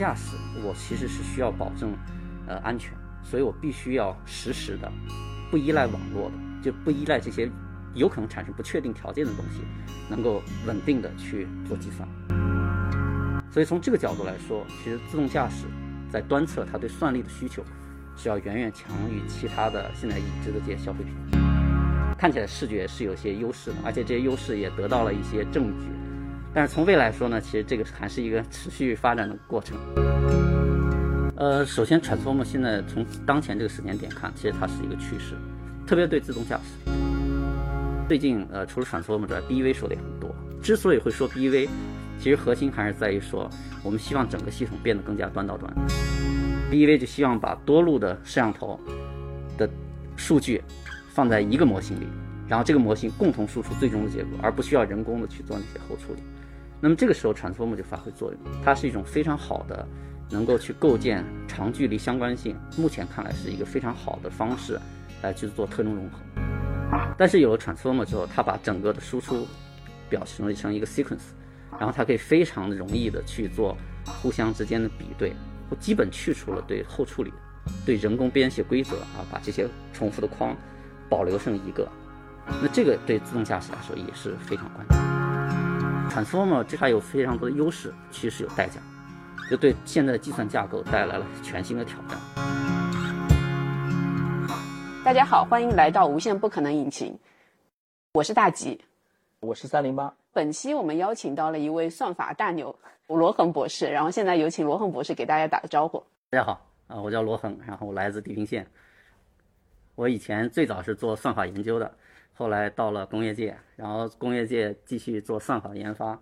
驾驶，我其实是需要保证呃安全，所以我必须要实时的，不依赖网络的，就不依赖这些有可能产生不确定条件的东西，能够稳定的去做计算。所以从这个角度来说，其实自动驾驶在端侧它对算力的需求是要远远强于其他的现在已知的这些消费品。看起来视觉是有些优势的，而且这些优势也得到了一些证据。但是从未来说呢，其实这个还是一个持续发展的过程。呃，首先，transform 现在从当前这个时间点看，其实它是一个趋势，特别对自动驾驶。最近，呃，除了 transform 之外，BEV 说的也很多。之所以会说 BEV，其实核心还是在于说，我们希望整个系统变得更加端到端。BEV 就希望把多路的摄像头的数据放在一个模型里，然后这个模型共同输出最终的结果，而不需要人工的去做那些后处理。那么这个时候，Transformer 就发挥作用，它是一种非常好的，能够去构建长距离相关性。目前看来是一个非常好的方式，来去做特征融合。但是有了 Transformer 之后，它把整个的输出表示成一个 sequence，然后它可以非常容易的去做互相之间的比对，我基本去除了对后处理、对人工编写规则啊，把这些重复的框保留剩一个。那这个对自动驾驶来说也是非常关键。Transformer 这还有非常多的优势，其实有代价，就对现在的计算架构带来了全新的挑战。大家好，欢迎来到无限不可能引擎，我是大吉，我是三零八。本期我们邀请到了一位算法大牛罗恒博士，然后现在有请罗恒博士给大家打个招呼。大家好，啊，我叫罗恒，然后我来自地平线，我以前最早是做算法研究的。后来到了工业界，然后工业界继续做算法研发，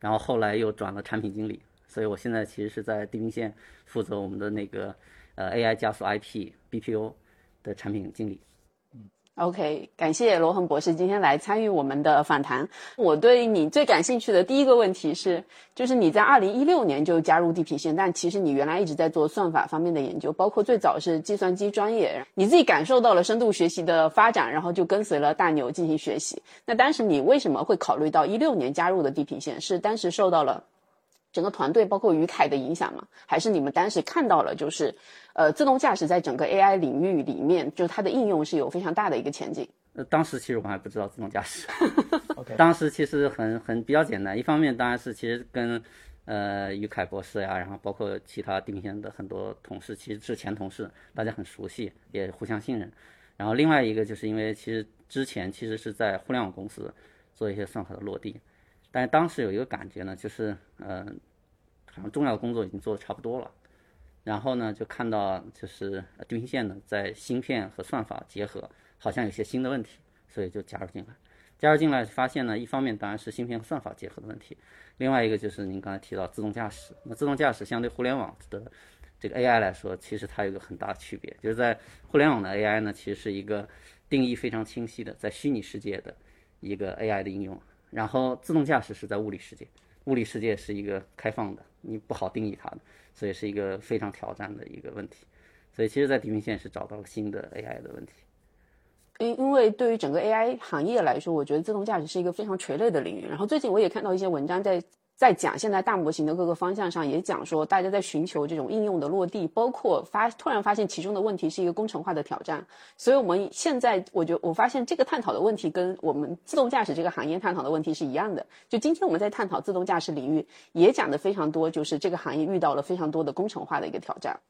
然后后来又转了产品经理，所以我现在其实是在地平线负责我们的那个呃 AI 加速 IP BPO 的产品经理。OK，感谢罗恒博士今天来参与我们的访谈。我对你最感兴趣的第一个问题是，就是你在二零一六年就加入地平线，但其实你原来一直在做算法方面的研究，包括最早是计算机专业。你自己感受到了深度学习的发展，然后就跟随了大牛进行学习。那当时你为什么会考虑到一六年加入的地平线？是当时受到了？整个团队包括于凯的影响吗？还是你们当时看到了，就是呃，自动驾驶在整个 AI 领域里面，就是它的应用是有非常大的一个前景。呃，当时其实我还不知道自动驾驶。OK，当时其实很很比较简单。一方面当然是其实跟呃于凯博士呀，然后包括其他地平线的很多同事，其实是前同事，大家很熟悉，也互相信任。然后另外一个就是因为其实之前其实是在互联网公司做一些算法的落地。但是当时有一个感觉呢，就是呃，好像重要的工作已经做的差不多了，然后呢，就看到就是地平线呢在芯片和算法结合，好像有些新的问题，所以就加入进来。加入进来发现呢，一方面当然是芯片和算法结合的问题，另外一个就是您刚才提到自动驾驶。那自动驾驶相对互联网的这个 AI 来说，其实它有一个很大的区别，就是在互联网的 AI 呢，其实是一个定义非常清晰的，在虚拟世界的一个 AI 的应用。然后自动驾驶是在物理世界，物理世界是一个开放的，你不好定义它的，所以是一个非常挑战的一个问题。所以其实，在地平线是找到了新的 AI 的问题。因因为对于整个 AI 行业来说，我觉得自动驾驶是一个非常垂类的领域。然后最近我也看到一些文章在。在讲现在大模型的各个方向上，也讲说大家在寻求这种应用的落地，包括发突然发现其中的问题是一个工程化的挑战。所以我们现在，我觉我发现这个探讨的问题跟我们自动驾驶这个行业探讨的问题是一样的。就今天我们在探讨自动驾驶领域，也讲的非常多，就是这个行业遇到了非常多的工程化的一个挑战。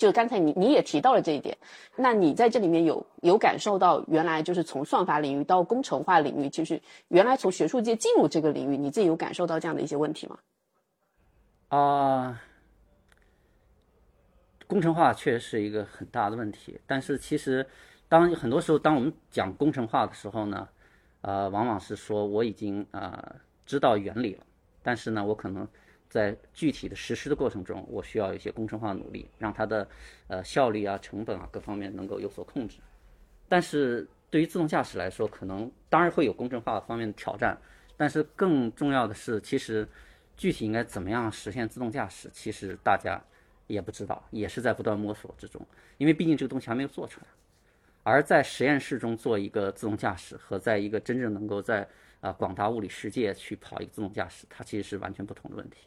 就刚才你你也提到了这一点，那你在这里面有有感受到原来就是从算法领域到工程化领域，就是原来从学术界进入这个领域，你自己有感受到这样的一些问题吗？啊，工程化确实是一个很大的问题，但是其实当很多时候当我们讲工程化的时候呢，呃，往往是说我已经啊知道原理了，但是呢，我可能。在具体的实施的过程中，我需要一些工程化努力，让它的呃效率啊、成本啊各方面能够有所控制。但是对于自动驾驶来说，可能当然会有工程化方面的挑战，但是更重要的是，其实具体应该怎么样实现自动驾驶，其实大家也不知道，也是在不断摸索之中。因为毕竟这个东西还没有做出来。而在实验室中做一个自动驾驶，和在一个真正能够在啊广大物理世界去跑一个自动驾驶，它其实是完全不同的问题。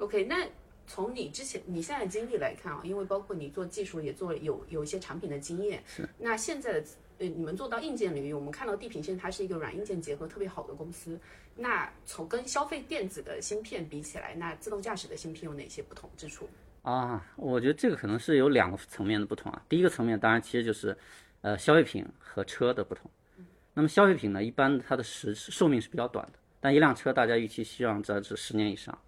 OK，那从你之前你现在经历来看啊，因为包括你做技术也做有有一些产品的经验，是。那现在的呃，你们做到硬件领域，我们看到地平线它是一个软硬件结合特别好的公司。那从跟消费电子的芯片比起来，那自动驾驶的芯片有哪些不同之处？啊，我觉得这个可能是有两个层面的不同啊。第一个层面当然其实就是，呃，消费品和车的不同。那么消费品呢，一般它的时寿命是比较短的，但一辆车大家预期希望在是十年以上。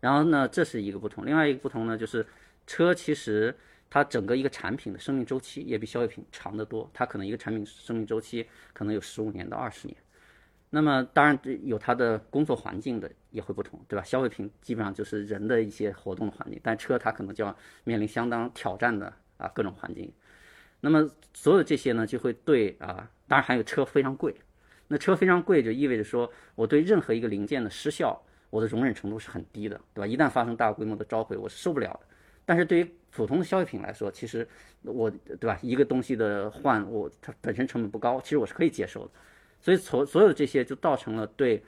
然后呢，这是一个不同。另外一个不同呢，就是车其实它整个一个产品的生命周期也比消费品长得多。它可能一个产品生命周期可能有十五年到二十年。那么当然有它的工作环境的也会不同，对吧？消费品基本上就是人的一些活动的环境，但车它可能就要面临相当挑战的啊各种环境。那么所有这些呢，就会对啊，当然还有车非常贵。那车非常贵就意味着说我对任何一个零件的失效。我的容忍程度是很低的，对吧？一旦发生大规模的召回，我是受不了的。但是对于普通的消费品来说，其实我，对吧？一个东西的换，我它本身成本不高，其实我是可以接受的。所以所所有这些就造成了对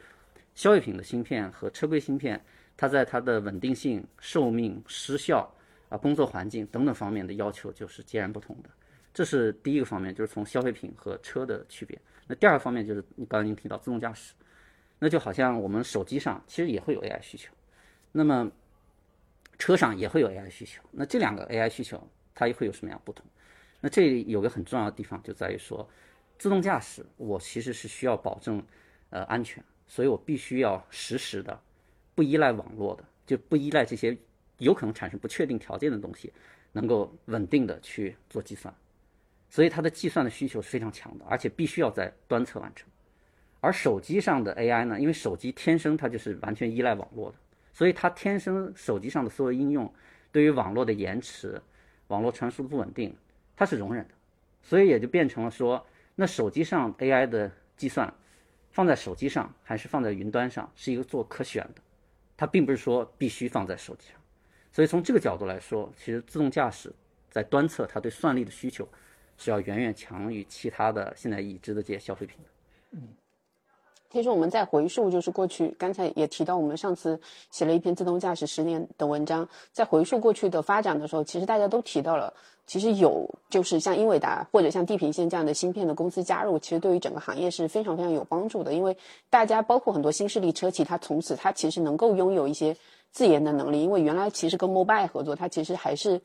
消费品的芯片和车规芯片，它在它的稳定性、寿命、失效啊、工作环境等等方面的要求就是截然不同的。这是第一个方面，就是从消费品和车的区别。那第二个方面就是你刚才您提到自动驾驶。那就好像我们手机上其实也会有 AI 需求，那么车上也会有 AI 需求。那这两个 AI 需求它又会有什么样不同？那这里有个很重要的地方就在于说，自动驾驶我其实是需要保证呃安全，所以我必须要实时的不依赖网络的，就不依赖这些有可能产生不确定条件的东西，能够稳定的去做计算。所以它的计算的需求是非常强的，而且必须要在端侧完成。而手机上的 AI 呢？因为手机天生它就是完全依赖网络的，所以它天生手机上的所有应用，对于网络的延迟、网络传输的不稳定，它是容忍的，所以也就变成了说，那手机上 AI 的计算，放在手机上还是放在云端上，是一个做可选的，它并不是说必须放在手机上。所以从这个角度来说，其实自动驾驶在端侧，它对算力的需求是要远远强于其他的现在已知的这些消费品的。嗯。其实我们在回溯，就是过去刚才也提到，我们上次写了一篇自动驾驶十年的文章，在回溯过去的发展的时候，其实大家都提到了，其实有就是像英伟达或者像地平线这样的芯片的公司加入，其实对于整个行业是非常非常有帮助的，因为大家包括很多新势力车企，它从此它其实能够拥有一些自研的能力，因为原来其实跟 Mobile 合作，它其实还是，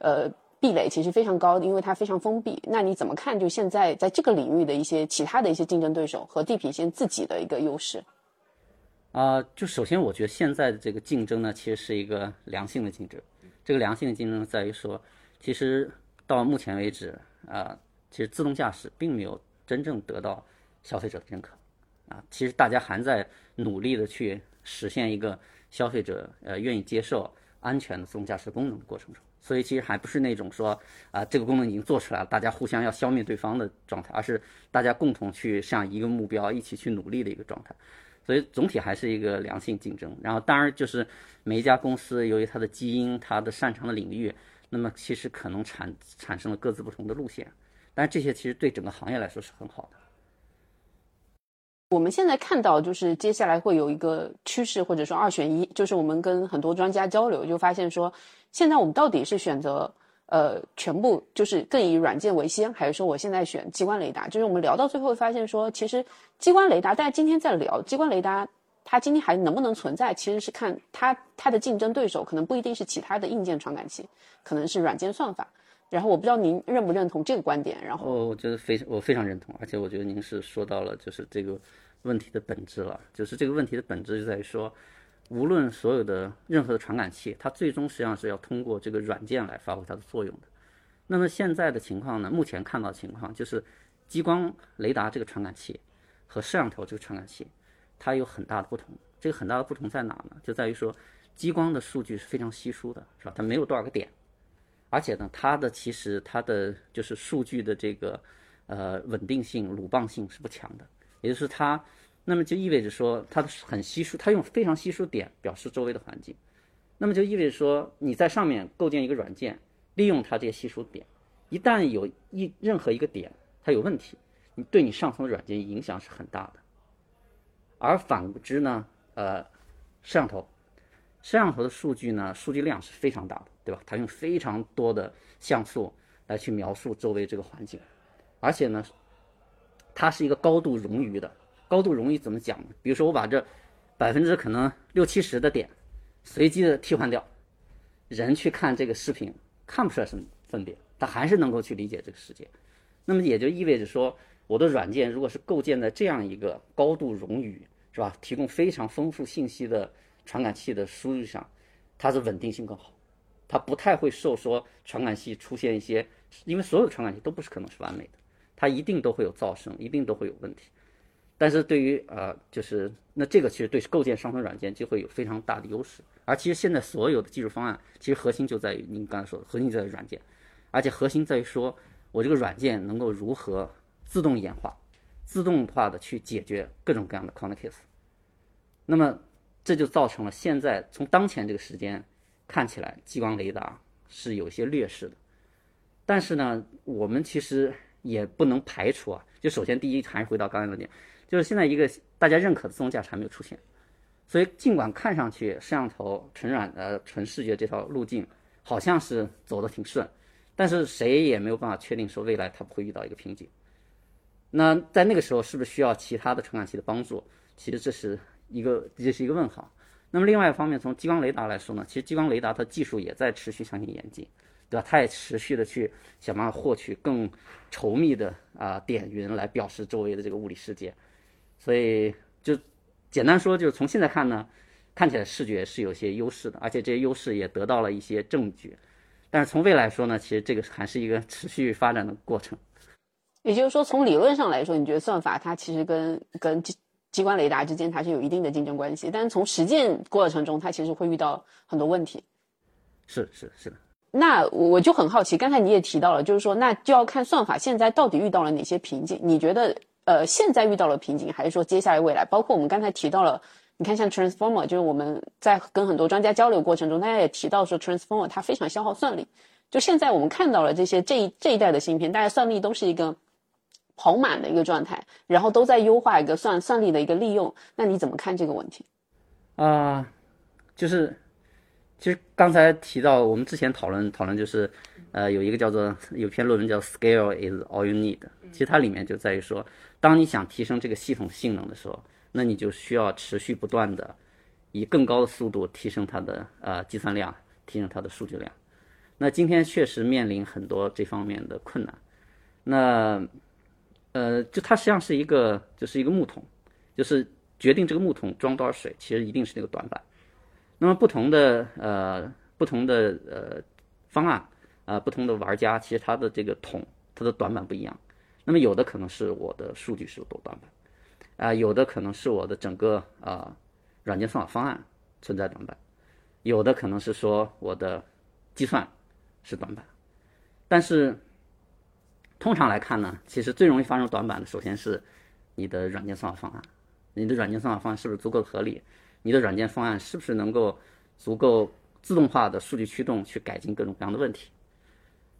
呃。壁垒其实非常高，因为它非常封闭。那你怎么看？就现在在这个领域的一些其他的一些竞争对手和地平线自己的一个优势？啊，就首先我觉得现在的这个竞争呢，其实是一个良性的竞争。这个良性的竞争在于说，其实到目前为止啊，其实自动驾驶并没有真正得到消费者的认可啊。其实大家还在努力的去实现一个消费者呃愿意接受安全的自动驾驶功能的过程中。所以其实还不是那种说啊，这个功能已经做出来了，大家互相要消灭对方的状态，而是大家共同去向一个目标一起去努力的一个状态。所以总体还是一个良性竞争。然后当然就是每一家公司由于它的基因、它的擅长的领域，那么其实可能产产生了各自不同的路线。但这些其实对整个行业来说是很好的。我们现在看到就是接下来会有一个趋势，或者说二选一，就是我们跟很多专家交流就发现说。现在我们到底是选择呃全部就是更以软件为先，还是说我现在选激光雷达？就是我们聊到最后发现说，其实激光雷达，大家今天在聊激光雷达，它今天还能不能存在，其实是看它它的竞争对手可能不一定是其他的硬件传感器，可能是软件算法。然后我不知道您认不认同这个观点？然后我我觉得非我非常认同，而且我觉得您是说到了就是这个问题的本质了，就是这个问题的本质就在于说。无论所有的任何的传感器，它最终实际上是要通过这个软件来发挥它的作用的。那么现在的情况呢？目前看到的情况就是，激光雷达这个传感器和摄像头这个传感器，它有很大的不同。这个很大的不同在哪呢？就在于说，激光的数据是非常稀疏的，是吧？它没有多少个点，而且呢，它的其实它的就是数据的这个呃稳定性、鲁棒性是不强的，也就是它。那么就意味着说，它的很稀疏，它用非常稀疏点表示周围的环境。那么就意味着说，你在上面构建一个软件，利用它这些稀疏点，一旦有一任何一个点它有问题，你对你上层的软件影响是很大的。而反之呢，呃，摄像头，摄像头的数据呢，数据量是非常大的，对吧？它用非常多的像素来去描述周围这个环境，而且呢，它是一个高度冗余的。高度冗余怎么讲呢？比如说我把这百分之可能六七十的点随机的替换掉，人去看这个视频看不出来什么分别，他还是能够去理解这个世界。那么也就意味着说，我的软件如果是构建在这样一个高度冗余，是吧？提供非常丰富信息的传感器的输入上，它的稳定性更好，它不太会受说传感器出现一些，因为所有的传感器都不是可能是完美的，它一定都会有噪声，一定都会有问题。但是对于呃，就是那这个其实对构建上层软件就会有非常大的优势。而其实现在所有的技术方案，其实核心就在于您刚才说的，核心在于软件，而且核心在于说我这个软件能够如何自动演化、自动化的去解决各种各样的 corner case。那么这就造成了现在从当前这个时间看起来，激光雷达是有些劣势的。但是呢，我们其实也不能排除啊。就首先第一，还是回到刚才那点。就是现在一个大家认可的自动驾驶还没有出现，所以尽管看上去摄像头纯软呃纯视觉这条路径好像是走得挺顺，但是谁也没有办法确定说未来它不会遇到一个瓶颈。那在那个时候是不是需要其他的传感器的帮助？其实这是一个这是一个问号。那么另外一方面，从激光雷达来说呢，其实激光雷达它技术也在持续向前演进，对吧？它也持续的去想办法获取更稠密的啊点云来表示周围的这个物理世界。所以就简单说，就是从现在看呢，看起来视觉是有些优势的，而且这些优势也得到了一些证据。但是从未来说呢，其实这个还是一个持续发展的过程。也就是说，从理论上来说，你觉得算法它其实跟跟激激光雷达之间它是有一定的竞争关系，但是从实践过程中，它其实会遇到很多问题。是是是的。那我就很好奇，刚才你也提到了，就是说，那就要看算法现在到底遇到了哪些瓶颈？你觉得？呃，现在遇到了瓶颈，还是说接下来未来？包括我们刚才提到了，你看像 transformer，就是我们在跟很多专家交流过程中，大家也提到说 transformer 它非常消耗算力。就现在我们看到了这些这一这一代的芯片，大家算力都是一个跑满的一个状态，然后都在优化一个算算力的一个利用。那你怎么看这个问题？啊，就是其实刚才提到我们之前讨论讨论就是，呃，有一个叫做有篇论文叫 Scale is all you need，其实它里面就在于说。当你想提升这个系统性能的时候，那你就需要持续不断的以更高的速度提升它的呃计算量，提升它的数据量。那今天确实面临很多这方面的困难。那呃，就它实际上是一个就是一个木桶，就是决定这个木桶装多少水，其实一定是那个短板。那么不同的呃不同的呃方案啊，不同的玩家，其实它的这个桶它的短板不一样。那么有的可能是我的数据是有多短板，啊，有的可能是我的整个啊软件算法方案存在短板，有的可能是说我的计算是短板，但是通常来看呢，其实最容易发生短板的，首先是你的软件算法方案，你的软件算法方案是不是足够合理？你的软件方案是不是能够足够自动化的数据驱动去改进各种各样的问题？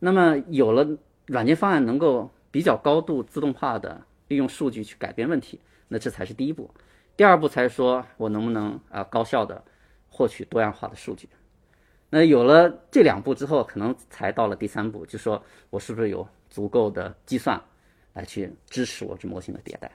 那么有了软件方案能够比较高度自动化的利用数据去改变问题，那这才是第一步。第二步才说我能不能啊高效的获取多样化的数据。那有了这两步之后，可能才到了第三步，就说我是不是有足够的计算来去支持我这模型的迭代。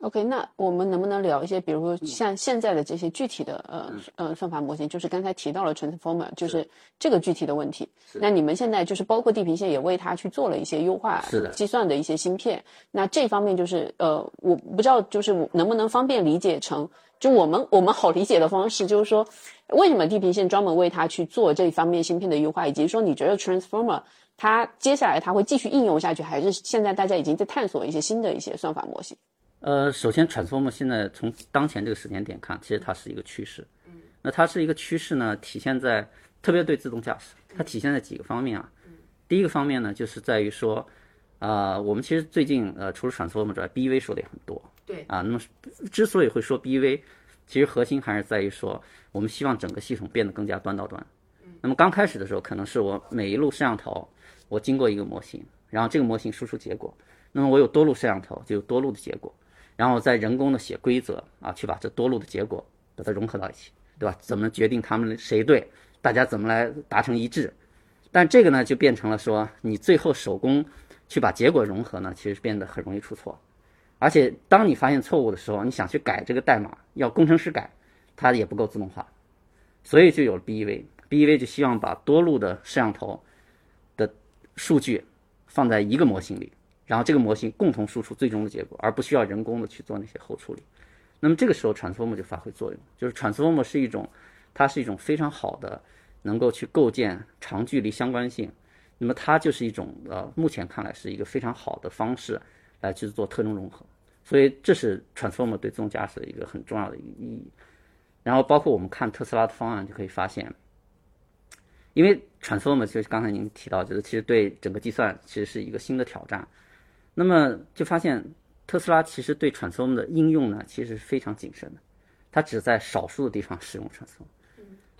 OK，那我们能不能聊一些，比如说像现在的这些具体的呃呃算法模型，就是刚才提到了 transformer，就是这个具体的问题。那你们现在就是包括地平线也为它去做了一些优化计算的一些芯片。那这方面就是呃，我不知道就是能不能方便理解成，就我们我们好理解的方式，就是说为什么地平线专门为它去做这方面芯片的优化，以及说你觉得 transformer 它接下来它会继续应用下去，还是现在大家已经在探索一些新的一些算法模型？呃，首先，transformer 现在从当前这个时间点看，其实它是一个趋势。嗯，那它是一个趋势呢，体现在特别对自动驾驶，它体现在几个方面啊。嗯，第一个方面呢，就是在于说，啊，我们其实最近呃，除了 transformer 之外，BEV 说的也很多。对。啊，那么之所以会说 BEV，其实核心还是在于说，我们希望整个系统变得更加端到端。嗯。那么刚开始的时候，可能是我每一路摄像头，我经过一个模型，然后这个模型输出结果，那么我有多路摄像头，就有多路的结果。然后再人工的写规则啊，去把这多路的结果把它融合到一起，对吧？怎么决定他们谁对，大家怎么来达成一致？但这个呢，就变成了说，你最后手工去把结果融合呢，其实变得很容易出错。而且当你发现错误的时候，你想去改这个代码，要工程师改，它也不够自动化，所以就有了 BEV。BEV 就希望把多路的摄像头的数据放在一个模型里，然后这个模型共同输出最终的结果，而不需要人工的去做那些后处理。那么这个时候，transform 就发挥作用，就是 transform 是一种，它是一种非常好的。能够去构建长距离相关性，那么它就是一种呃，目前看来是一个非常好的方式来去做特征融合，所以这是 transform 对自动驾驶的一个很重要的一个意义。然后包括我们看特斯拉的方案就可以发现，因为 transform 就是刚才您提到，就是其实对整个计算其实是一个新的挑战，那么就发现特斯拉其实对 Transformer 的应用呢，其实是非常谨慎的，它只在少数的地方使用 Transformer。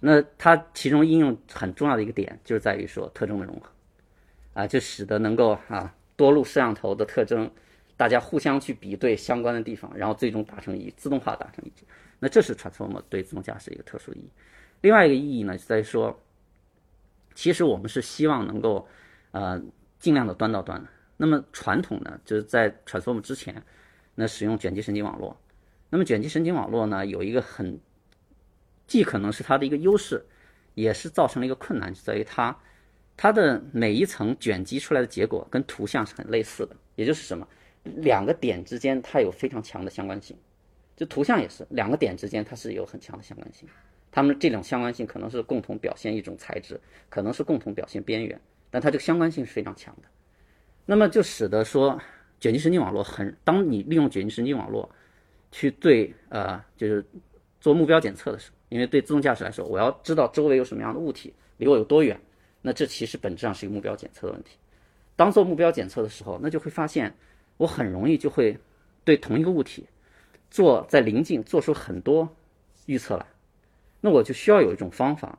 那它其中应用很重要的一个点，就是在于说特征的融合，啊，就使得能够啊多路摄像头的特征，大家互相去比对相关的地方，然后最终达成一自动化达成一致。那这是 Transformer 对自动驾驶一个特殊意义。另外一个意义呢，就在于说，其实我们是希望能够呃尽量的端到端的。那么传统呢，就是在 transform 之前，那使用卷积神经网络。那么卷积神经网络呢，有一个很既可能是它的一个优势，也是造成了一个困难，就在于它，它的每一层卷积出来的结果跟图像是很类似的，也就是什么，两个点之间它有非常强的相关性，就图像也是两个点之间它是有很强的相关性，它们这种相关性可能是共同表现一种材质，可能是共同表现边缘，但它这个相关性是非常强的，那么就使得说卷积神经网络很，当你利用卷积神经网络去对呃就是做目标检测的时候。因为对自动驾驶来说，我要知道周围有什么样的物体，离我有多远，那这其实本质上是一个目标检测的问题。当做目标检测的时候，那就会发现我很容易就会对同一个物体做在临近做出很多预测来，那我就需要有一种方法，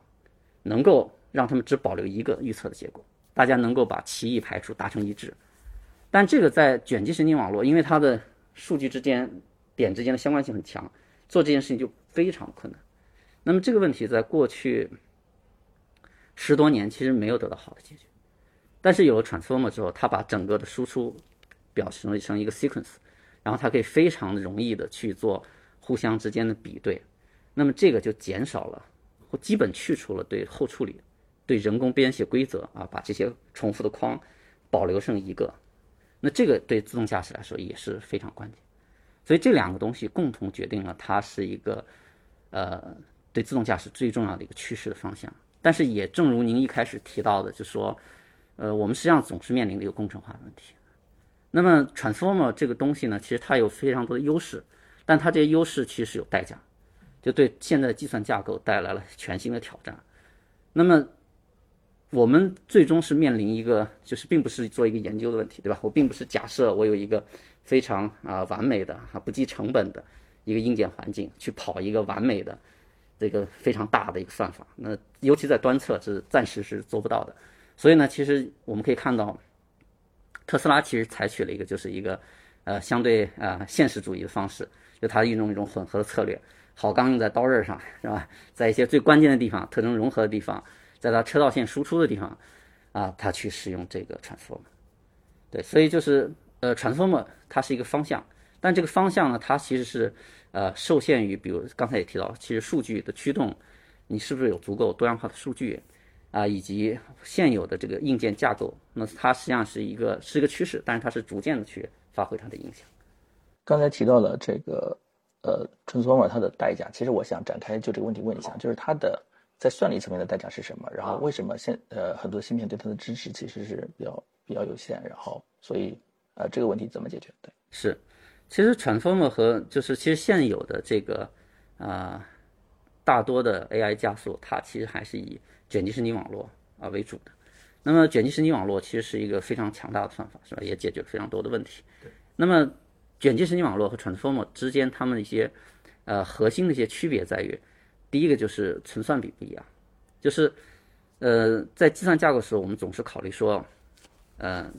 能够让他们只保留一个预测的结果，大家能够把歧义排除，达成一致。但这个在卷积神经网络，因为它的数据之间点之间的相关性很强，做这件事情就非常困难。那么这个问题在过去十多年其实没有得到好的解决，但是有了 transformer 之后，它把整个的输出表示成一个 sequence，然后它可以非常容易的去做互相之间的比对，那么这个就减少了或基本去除了对后处理、对人工编写规则啊，把这些重复的框保留剩一个，那这个对自动驾驶来说也是非常关键，所以这两个东西共同决定了它是一个呃。对自动驾驶最重要的一个趋势的方向，但是也正如您一开始提到的，就说，呃，我们实际上总是面临的一个工程化的问题。那么，transformer 这个东西呢，其实它有非常多的优势，但它这些优势其实是有代价，就对现在的计算架构带来了全新的挑战。那么，我们最终是面临一个，就是并不是做一个研究的问题，对吧？我并不是假设我有一个非常啊完美的啊不计成本的一个硬件环境去跑一个完美的。这个非常大的一个算法，那尤其在端侧是暂时是做不到的，所以呢，其实我们可以看到，特斯拉其实采取了一个就是一个呃相对呃现实主义的方式，就它运用一种混合的策略，好钢用在刀刃上，是吧？在一些最关键的地方，特征融合的地方，在它车道线输出的地方，啊，它去使用这个 transformer，对，所以就是呃 transformer 它是一个方向，但这个方向呢，它其实是。呃，受限于，比如刚才也提到，其实数据的驱动，你是不是有足够多样化的数据啊，以及现有的这个硬件架构，那它实际上是一个是一个趋势，但是它是逐渐的去发挥它的影响。刚才提到了这个呃，transformer 它的代价，其实我想展开就这个问题问一下，就是它的在算力层面的代价是什么？然后为什么现呃很多芯片对它的支持其实是比较比较有限？然后所以呃这个问题怎么解决？对，是。其实 transformer 和就是其实现有的这个啊大多的 AI 加速，它其实还是以卷积神经网络啊为主的。那么卷积神经网络其实是一个非常强大的算法，是吧？也解决了非常多的问题。那么卷积神经网络和 transformer 之间，它们的一些呃核心的一些区别在于，第一个就是存算比不一样，就是呃在计算架构的时候，我们总是考虑说，呃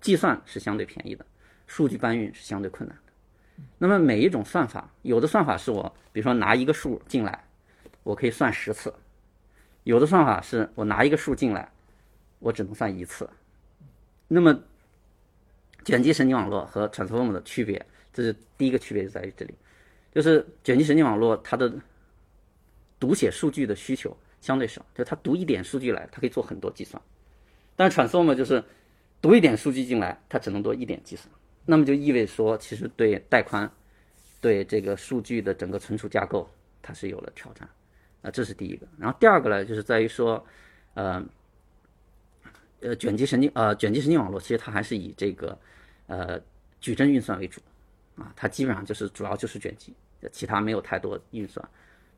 计算是相对便宜的，数据搬运是相对困难的。那么每一种算法，有的算法是我，比如说拿一个数进来，我可以算十次；有的算法是我拿一个数进来，我只能算一次。那么卷积神经网络和 transformer 的区别，这是第一个区别就在于这里，就是卷积神经网络它的读写数据的需求相对少，就它读一点数据来，它可以做很多计算。但是传送嘛就是读一点数据进来，它只能做一点计算。那么就意味着说，其实对带宽、对这个数据的整个存储架构，它是有了挑战。啊，这是第一个。然后第二个呢，就是在于说，呃，呃，卷积神经呃卷积神经网络其实它还是以这个呃矩阵运算为主啊，它基本上就是主要就是卷积，其他没有太多运算。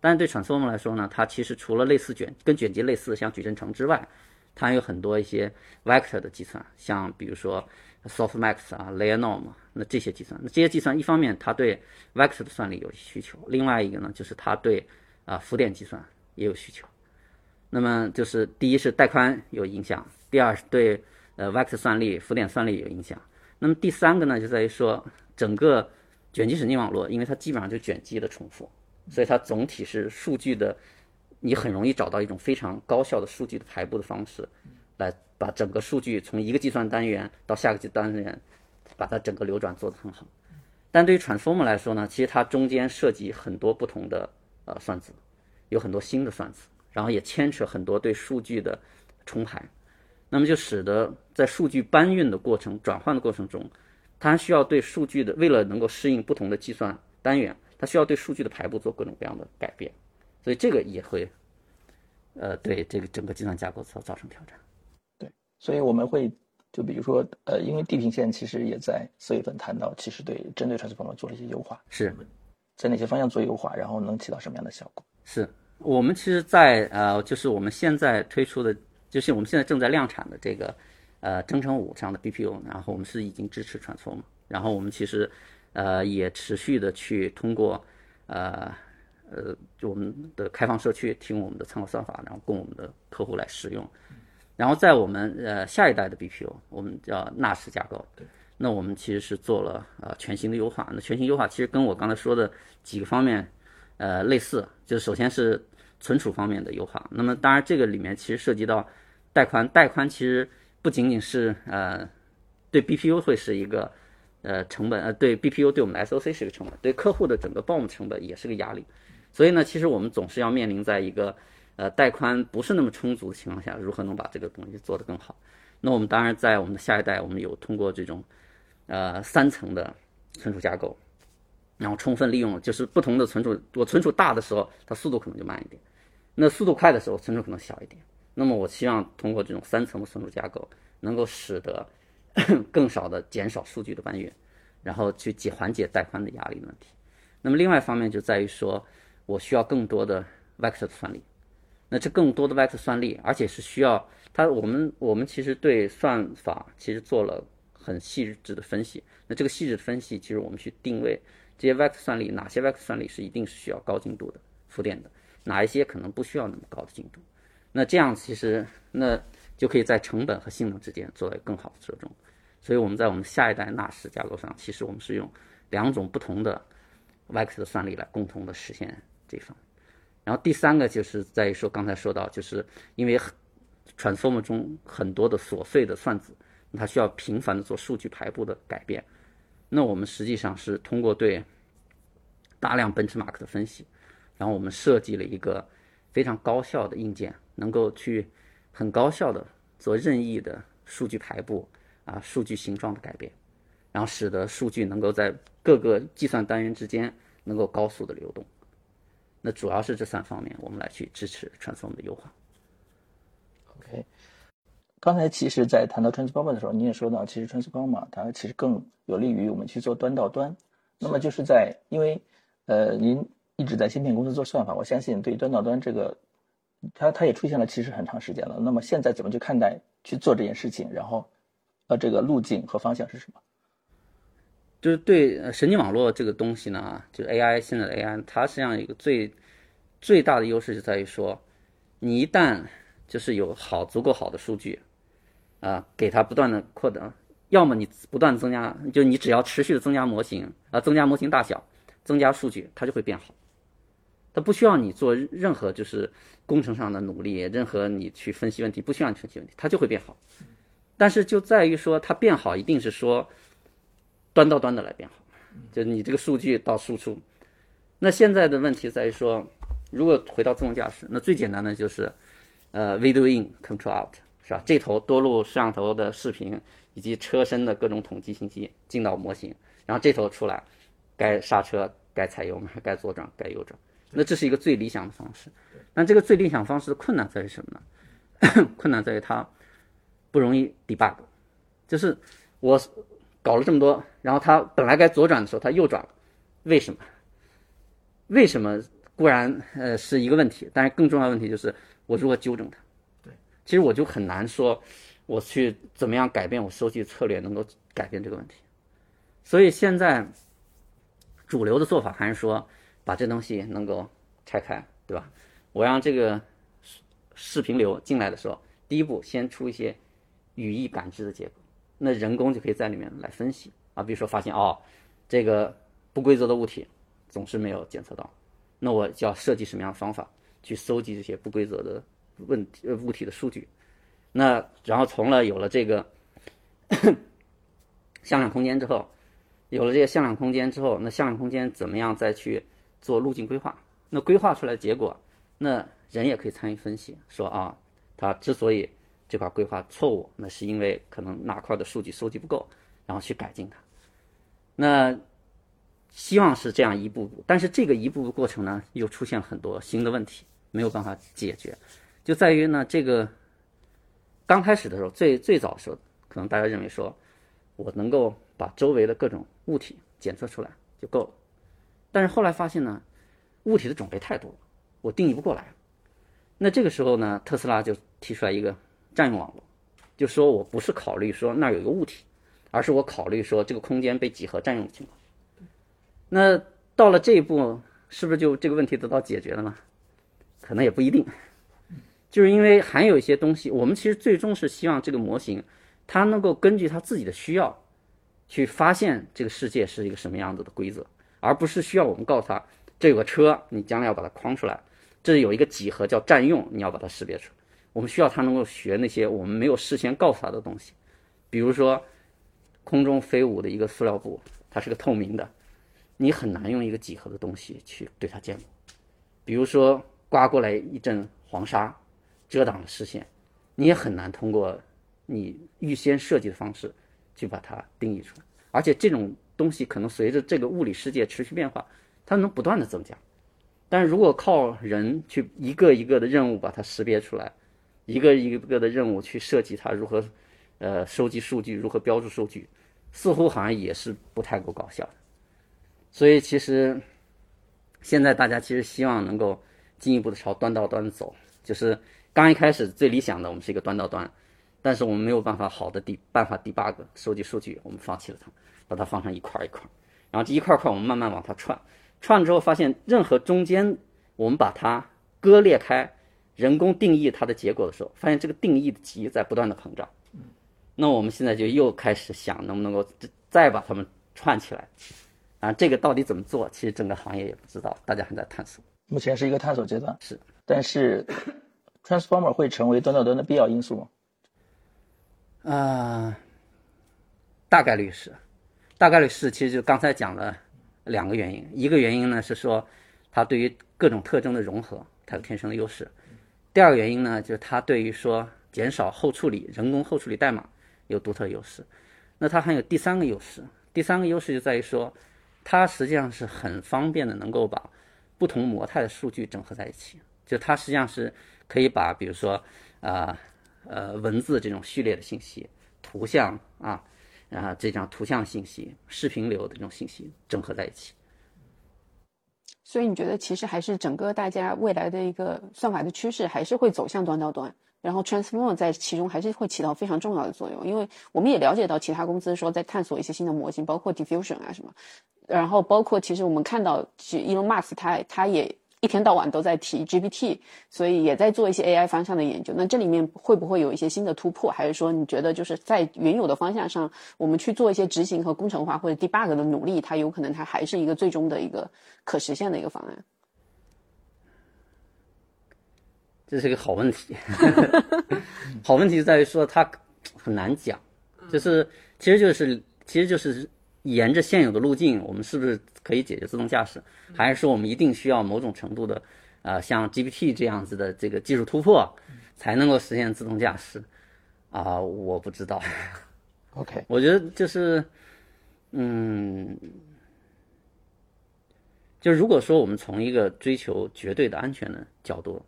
但是对 transformer 来说呢，它其实除了类似卷跟卷积类似的像矩阵乘之外，它还有很多一些 vector 的计算，像比如说 softmax 啊、layer norm 那这些计算，那这些计算一方面它对 vector 的算力有需求，另外一个呢就是它对啊浮点计算也有需求。那么就是第一是带宽有影响，第二是对呃 vector 算力、浮点算力有影响。那么第三个呢就在于说整个卷积神经网络，因为它基本上就卷积的重复，所以它总体是数据的。你很容易找到一种非常高效的数据的排布的方式，来把整个数据从一个计算单元到下个计单元，把它整个流转做得很好。但对于 transformer 来说呢，其实它中间涉及很多不同的呃算子，有很多新的算子，然后也牵扯很多对数据的重排，那么就使得在数据搬运的过程、转换的过程中，它需要对数据的为了能够适应不同的计算单元，它需要对数据的排布做各种各样的改变。所以这个也会，呃，对这个整个计算架构造造成挑战。对，所以我们会就比如说，呃，因为地平线其实也在四月份谈到，其实对针对 transformer 做了一些优化，是在哪些方向做优化，然后能起到什么样的效果？是我们其实，在呃，就是我们现在推出的，就是我们现在正在量产的这个呃征程五这样的 BPU，然后我们是已经支持 transformer，然后我们其实呃也持续的去通过呃。呃，就我们的开放社区提供我们的参考算法，然后供我们的客户来使用。然后在我们呃下一代的 BPU，我们叫纳什架构。对。那我们其实是做了呃全新的优化。那全新优化其实跟我刚才说的几个方面呃类似，就是首先是存储方面的优化。那么当然这个里面其实涉及到带宽，带宽其实不仅仅是呃对 BPU 会是一个呃成本，呃对 BPU 对我们的 SOC 是一个成本，对客户的整个 BOM 成本也是个压力。所以呢，其实我们总是要面临在一个，呃，带宽不是那么充足的情况下，如何能把这个东西做得更好？那我们当然在我们的下一代，我们有通过这种，呃，三层的存储架构，然后充分利用，就是不同的存储，我存储大的时候，它速度可能就慢一点；那速度快的时候，存储可能小一点。那么我希望通过这种三层的存储架构，能够使得 更少的减少数据的搬运，然后去解缓解带宽的压力的问题。那么另外一方面就在于说。我需要更多的 vector 的算力，那这更多的 vector 算力，而且是需要它。我们我们其实对算法其实做了很细致的分析。那这个细致的分析，其实我们去定位这些 vector 算力，哪些 vector 算力是一定是需要高精度的浮点的，哪一些可能不需要那么高的精度。那这样其实那就可以在成本和性能之间做到更好的折中。所以我们在我们下一代纳什架构上，其实我们是用两种不同的 VEX 的算力来共同的实现。这方，然后第三个就是在于说，刚才说到，就是因为 Transform 中很多的琐碎的算子，它需要频繁的做数据排布的改变。那我们实际上是通过对大量 benchmark 的分析，然后我们设计了一个非常高效的硬件，能够去很高效的做任意的数据排布啊，数据形状的改变，然后使得数据能够在各个计算单元之间能够高速的流动。那主要是这三方面，我们来去支持 transformer 的优化。OK，刚才其实，在谈到 transformer 的时候，你也说到，其实 transformer 它其实更有利于我们去做端到端。那么就是在，因为呃，您一直在芯片公司做算法，我相信对端到端这个，它它也出现了其实很长时间了。那么现在怎么去看待去做这件事情？然后，呃，这个路径和方向是什么？就是对神经网络这个东西呢，就是 AI 现在的 AI，它实际上一个最最大的优势就在于说，你一旦就是有好足够好的数据，啊，给它不断的扩大，要么你不断增加，就你只要持续的增加模型啊，增加模型大小，增加数据，它就会变好。它不需要你做任何就是工程上的努力，任何你去分析问题，不需要你分析问题，它就会变好。但是就在于说，它变好一定是说端到端的来变好，就你这个数据到输出。那现在的问题在于说，如果回到自动驾驶，那最简单的就是呃，video in control out 是吧？这头多录摄像头的视频以及车身的各种统计信息进到模型，然后这头出来该刹车、该踩油门、该左转、该右转。那这是一个最理想的方式，那这个最理想方式的困难在于什么呢？困难在于它不容易 debug，就是我搞了这么多，然后它本来该左转的时候它右转了，为什么？为什么固然呃是一个问题，但是更重要的问题就是我如何纠正它？对，其实我就很难说我去怎么样改变我收集策略能够改变这个问题，所以现在主流的做法还是说。把这东西能够拆开，对吧？我让这个视频流进来的时候，第一步先出一些语义感知的结果，那人工就可以在里面来分析啊。比如说发现哦，这个不规则的物体总是没有检测到，那我就要设计什么样的方法去搜集这些不规则的问题呃物体的数据。那然后从了有了这个 向量空间之后，有了这些向量空间之后，那向量空间怎么样再去？做路径规划，那规划出来的结果，那人也可以参与分析，说啊，他之所以这块规划错误，那是因为可能哪块的数据收集不够，然后去改进它。那希望是这样一步步，但是这个一步步过程呢，又出现了很多新的问题，没有办法解决，就在于呢，这个刚开始的时候，最最早的时候，可能大家认为说，我能够把周围的各种物体检测出来就够了。但是后来发现呢，物体的种类太多了，我定义不过来。那这个时候呢，特斯拉就提出来一个占用网络，就说我不是考虑说那儿有一个物体，而是我考虑说这个空间被几何占用的情况。那到了这一步，是不是就这个问题得到解决了呢？可能也不一定，就是因为还有一些东西，我们其实最终是希望这个模型它能够根据它自己的需要，去发现这个世界是一个什么样子的规则。而不是需要我们告诉他，这有个车，你将来要把它框出来。这里有一个几何叫占用，你要把它识别出来。我们需要他能够学那些我们没有事先告诉他的东西，比如说空中飞舞的一个塑料布，它是个透明的，你很难用一个几何的东西去对它建模。比如说刮过来一阵黄沙，遮挡了视线，你也很难通过你预先设计的方式去把它定义出来。而且这种。东西可能随着这个物理世界持续变化，它能不断的增加。但是如果靠人去一个一个的任务把它识别出来，一个一个的任务去设计它如何，呃，收集数据，如何标注数据，似乎好像也是不太够高效的。所以其实现在大家其实希望能够进一步的朝端到端走，就是刚一开始最理想的我们是一个端到端，但是我们没有办法好的第办法 debug 收集数据，我们放弃了它。把它放成一块一块，然后这一块块我们慢慢往它串，串之后发现任何中间我们把它割裂开，人工定义它的结果的时候，发现这个定义的极在不断的膨胀。那我们现在就又开始想能不能够再把它们串起来，啊，这个到底怎么做？其实整个行业也不知道，大家还在探索。目前是一个探索阶段。是，但是 transformer 会成为端到端的必要因素吗？啊，大概率是。大概率是，其实就刚才讲了两个原因，一个原因呢是说它对于各种特征的融合，它有天生的优势；第二个原因呢就是它对于说减少后处理、人工后处理代码有独特优势。那它还有第三个优势，第三个优势就在于说它实际上是很方便的，能够把不同模态的数据整合在一起。就它实际上是可以把比如说啊呃文字这种序列的信息、图像啊。啊，这张图像信息、视频流的这种信息整合在一起，所以你觉得其实还是整个大家未来的一个算法的趋势，还是会走向端到端，然后 transformer 在其中还是会起到非常重要的作用。因为我们也了解到其他公司说在探索一些新的模型，包括 diffusion 啊什么，然后包括其实我们看到，其实 Elon Musk 他他也一天到晚都在提 GPT，所以也在做一些 AI 方向的研究。那这里面会不会有一些新的突破？还是说你觉得就是在原有的方向上，我们去做一些执行和工程化或者 debug 的努力，它有可能它还是一个最终的一个可实现的一个方案？这是一个好问题，好问题在于说它很难讲，就是其实就是其实就是沿着现有的路径，我们是不是可以解决自动驾驶，还是说我们一定需要某种程度的呃像 GPT 这样子的这个技术突破，才能够实现自动驾驶啊？我不知道。OK，我觉得就是嗯，就如果说我们从一个追求绝对的安全的角度。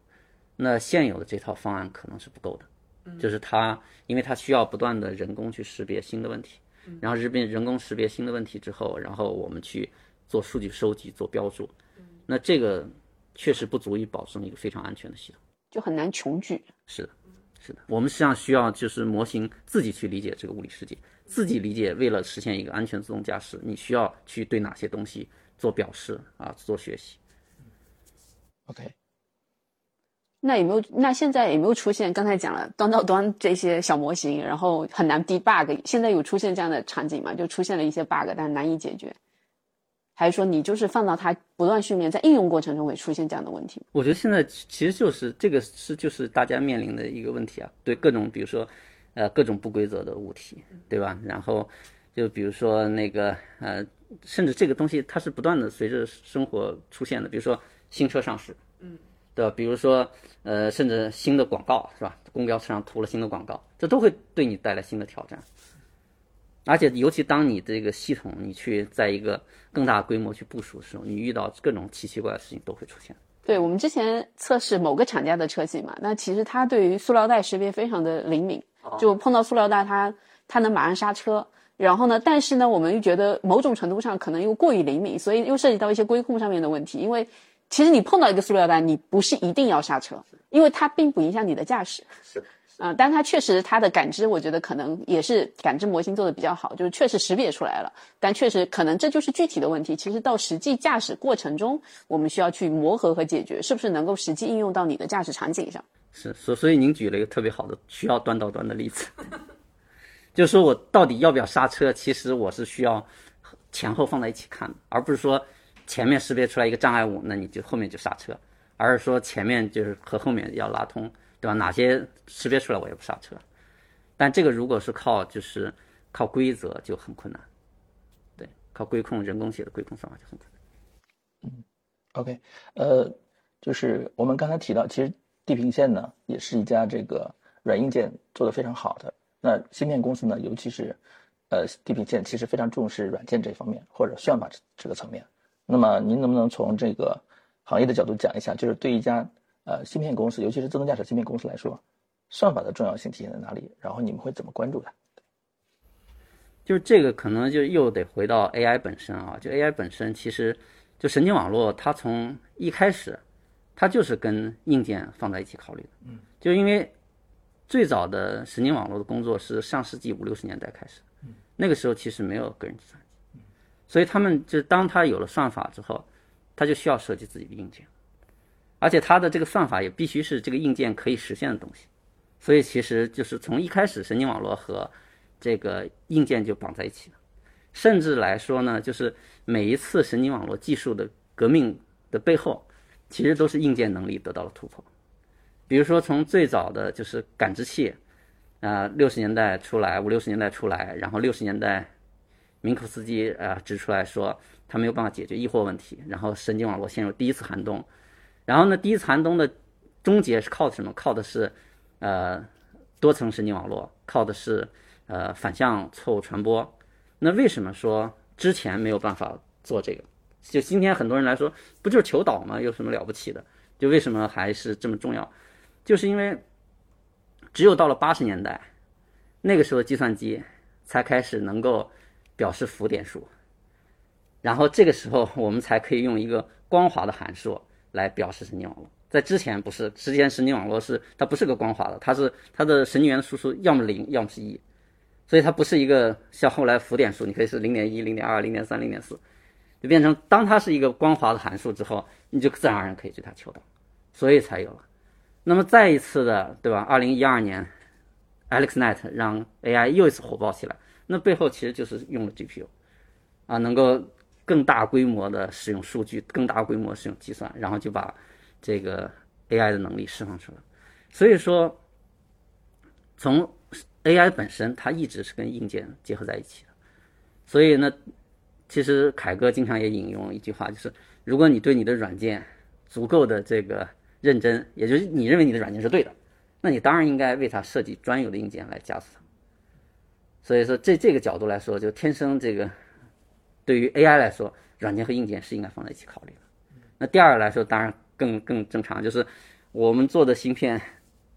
那现有的这套方案可能是不够的，就是它，因为它需要不断的人工去识别新的问题，然后人边人工识别新的问题之后，然后我们去做数据收集、做标注，那这个确实不足以保证一个非常安全的系统，就很难穷举。是的，是的，我们实际上需要就是模型自己去理解这个物理世界，自己理解为了实现一个安全自动驾驶，你需要去对哪些东西做表示啊，做学习。OK。那有没有？那现在有没有出现？刚才讲了端到端这些小模型，然后很难 debug。现在有出现这样的场景吗？就出现了一些 bug，但难以解决。还是说你就是放到它不断训练，在应用过程中会出现这样的问题？我觉得现在其实就是这个是就是大家面临的一个问题啊，对各种比如说呃各种不规则的物体，对吧？然后就比如说那个呃，甚至这个东西它是不断的随着生活出现的，比如说新车上市，对吧？比如说，呃，甚至新的广告是吧？公交车上涂了新的广告，这都会对你带来新的挑战。而且，尤其当你这个系统你去在一个更大规模去部署的时候，你遇到各种奇奇怪的事情都会出现。对我们之前测试某个厂家的车型嘛，那其实它对于塑料袋识别非常的灵敏，就碰到塑料袋它它能马上刹车。然后呢，但是呢，我们又觉得某种程度上可能又过于灵敏，所以又涉及到一些规控上面的问题，因为。其实你碰到一个塑料袋，你不是一定要刹车，因为它并不影响你的驾驶。是啊、呃，但它确实它的感知，我觉得可能也是感知模型做的比较好，就是确实识别出来了。但确实可能这就是具体的问题。其实到实际驾驶过程中，我们需要去磨合和解决，是不是能够实际应用到你的驾驶场景上？是，所所以您举了一个特别好的需要端到端的例子，就是说我到底要不要刹车，其实我是需要前后放在一起看的，而不是说。前面识别出来一个障碍物，那你就后面就刹车，而是说前面就是和后面要拉通，对吧？哪些识别出来我也不刹车，但这个如果是靠就是靠规则就很困难，对，靠规控人工写的规控算法就很困难。嗯，OK，呃，就是我们刚才提到，其实地平线呢也是一家这个软硬件做得非常好的，那芯片公司呢，尤其是呃地平线其实非常重视软件这方面或者算法这个层面。那么您能不能从这个行业的角度讲一下，就是对一家呃芯片公司，尤其是自动驾驶芯片公司来说，算法的重要性体现在哪里？然后你们会怎么关注它？就是这个可能就又得回到 AI 本身啊，就 AI 本身其实就神经网络，它从一开始它就是跟硬件放在一起考虑的，嗯，就因为最早的神经网络的工作是上世纪五六十年代开始，嗯，那个时候其实没有个人计算。所以他们就当他有了算法之后，他就需要设计自己的硬件，而且他的这个算法也必须是这个硬件可以实现的东西。所以其实就是从一开始，神经网络和这个硬件就绑在一起了。甚至来说呢，就是每一次神经网络技术的革命的背后，其实都是硬件能力得到了突破。比如说从最早的就是感知器，啊，六十年代出来，五六十年代出来，然后六十年代。明可斯基啊、指出来说，他没有办法解决易货问题，然后神经网络陷入第一次寒冬。然后呢，第一次寒冬的终结是靠的什么？靠的是呃多层神经网络，靠的是呃反向错误传播。那为什么说之前没有办法做这个？就今天很多人来说，不就是求导吗？有什么了不起的？就为什么还是这么重要？就是因为只有到了八十年代，那个时候计算机才开始能够。表示浮点数，然后这个时候我们才可以用一个光滑的函数来表示神经网络。在之前不是，之前神经网络是它不是个光滑的，它是它的神经元输出要么零，要么是一，所以它不是一个像后来浮点数，你可以是零点一、零点二、零点三、零点四，就变成当它是一个光滑的函数之后，你就自然而然可以对它求导，所以才有了。那么再一次的，对吧？二零一二年，AlexNet 让 AI 又一次火爆起来，那背后其实就是用了 GPU，啊，能够更大规模的使用数据，更大规模使用计算，然后就把这个 AI 的能力释放出来。所以说，从 AI 本身，它一直是跟硬件结合在一起的。所以呢，其实凯哥经常也引用一句话，就是如果你对你的软件足够的这个。认真，也就是你认为你的软件是对的，那你当然应该为它设计专有的硬件来加速它。所以说，这这个角度来说，就天生这个对于 AI 来说，软件和硬件是应该放在一起考虑的。那第二个来说，当然更更正常，就是我们做的芯片